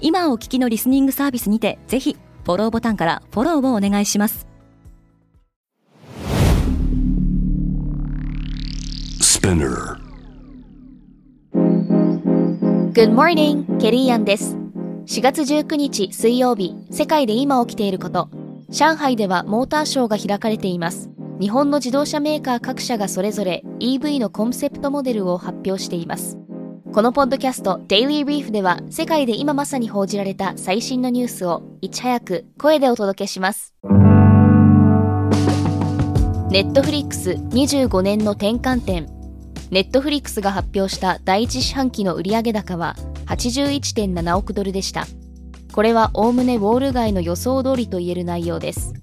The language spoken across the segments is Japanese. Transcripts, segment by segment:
今お聞きのリスニングサービスにてぜひフォローボタンからフォローをお願いします Spinner. Good morning! ケリーアンです。4月19日水曜日、世界で今起きていること。上海ではモーターショーが開かれています。日本の自動車メーカー各社がそれぞれ EV のコンセプトモデルを発表しています。このポッドキャスト Daily Reef では世界で今まさに報じられた最新のニュースをいち早く声でお届けします。ネットフリックス25年の転換点。ネットフリックスが発表した第一四半期の売上高は81.7億ドルでした。これはおおむねウォール街の予想通りと言える内容です。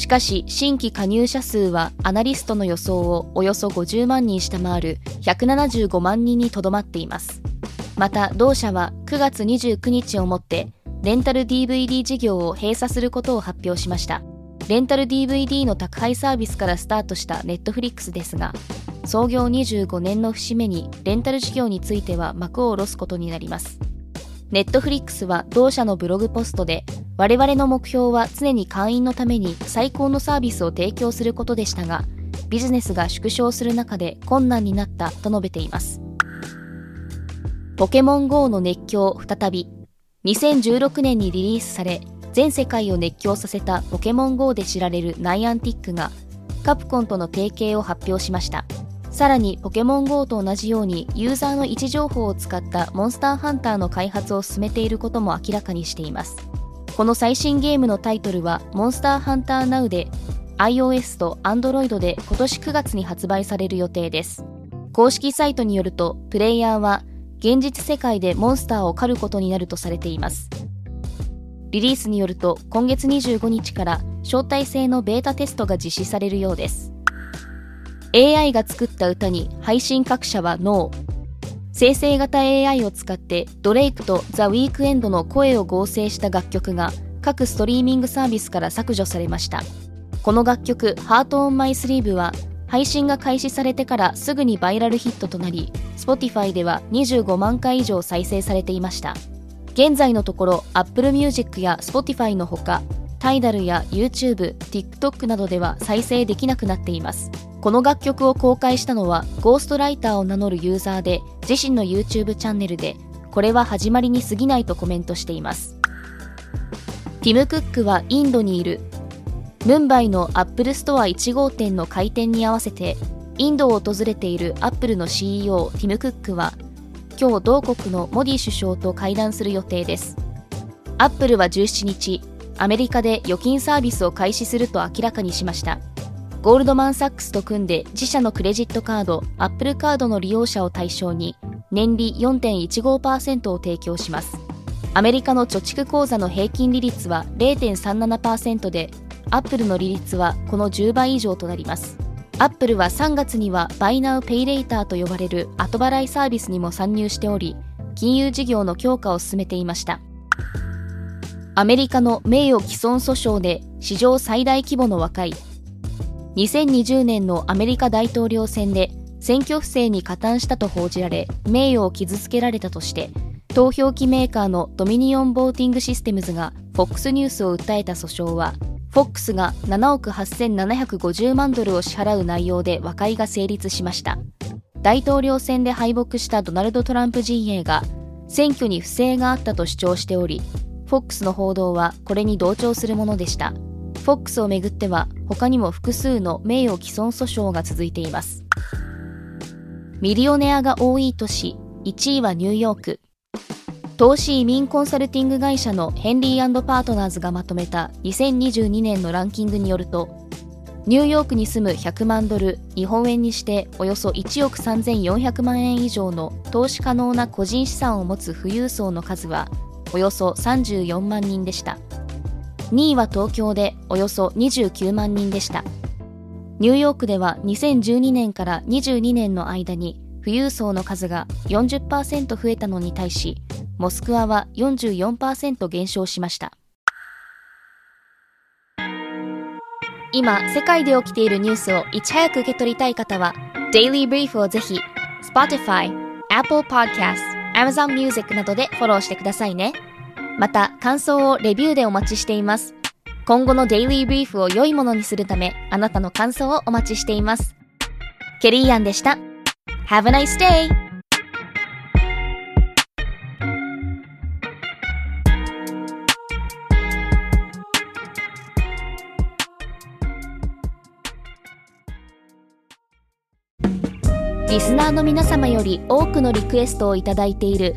しかし、新規加入者数はアナリストの予想をおよそ50万人下回る175万人にとどまっています。また、同社は9月29日をもって、レンタル DVD 事業を閉鎖することを発表しました。レンタル DVD の宅配サービスからスタートしたネットフリックスですが、創業25年の節目にレンタル事業については幕を下ろすことになります。ネットフリックスは同社のブログポストで、我々の目標は常に会員のために最高のサービスを提供することでしたが、ビジネスが縮小する中で困難になったと述べています。ポケモン GO の熱狂再び。2016年にリリースされ、全世界を熱狂させたポケモン GO で知られるナイアンティックが、カプコンとの提携を発表しました。さらにポケモン GO と同じようにユーザーの位置情報を使ったモンスターハンターの開発を進めていることも明らかにしています。この最新ゲームのタイトルはモンスターハンター Now で iOS と Android で今年9月に発売される予定です。公式サイトによるとプレイヤーは現実世界でモンスターを狩ることになるとされています。リリースによると今月25日から招待制のベータテストが実施されるようです。AI が作った歌に配信各社はノー。生成型 AI を使ってドレイクとザ・ウィークエンドの声を合成した楽曲が各ストリーミングサービスから削除されました。この楽曲 Heart on My Sleeve は配信が開始されてからすぐにバイラルヒットとなり Spotify では25万回以上再生されていました。現在のところ Apple Music や Spotify のほかタイダルや YouTube、TikTok などでは再生できなくなっています。この楽曲を公開したのはゴーストライターを名乗るユーザーで自身の YouTube チャンネルでこれは始まりに過ぎないとコメントしています。ティム・クックはインドにいる。ムンバイのアップルストア1号店の開店に合わせてインドを訪れているアップルの CEO ティム・クックは今日同国のモディ首相と会談する予定です。アップルは17日、アメリカで預金サービスを開始すると明らかにしました。ゴールドマン・サックスと組んで自社のクレジットカード、アップルカードの利用者を対象に年利4.15%を提供します。アメリカの貯蓄口座の平均利率は0.37%で、アップルの利率はこの10倍以上となります。アップルは3月には Buy Now Pay Later と呼ばれる後払いサービスにも参入しており、金融事業の強化を進めていました。アメリカの名誉毀損訴訟で史上最大規模の和解。2020年のアメリカ大統領選で選挙不正に加担したと報じられ、名誉を傷つけられたとして、投票機メーカーのドミニオン・ボーティング・システムズが FOX ニュースを訴えた訴訟は、FOX が7億8750万ドルを支払う内容で和解が成立しました。大統領選で敗北したドナルド・トランプ陣営が選挙に不正があったと主張しており、FOX の報道はこれに同調するものでした。FOX をめぐっては他にも複数の名誉毀損訴訟が続いています。ミリオネアが多い都市、1位はニューヨーク。投資移民コンサルティング会社のヘンリーパートナーズがまとめた2022年のランキングによると、ニューヨークに住む100万ドル、日本円にしておよそ1億3400万円以上の投資可能な個人資産を持つ富裕層の数はおよそ34万人でした。2位は東京でおよそ29万人でした。ニューヨークでは2012年から22年の間に富裕層の数が40%増えたのに対しモスクワは44%減少しました。今世界で起きているニュースをいち早く受け取りたい方は Daily Brief をぜひ Spotify、Apple Podcast、Amazon Music などでフォローしてくださいね。また感想をレビューでお待ちしています。今後の Daily Brief を良いものにするためあなたの感想をお待ちしています。ケリーアンでした。Have a nice day! リスナーの皆様より多くのリクエストをいただいている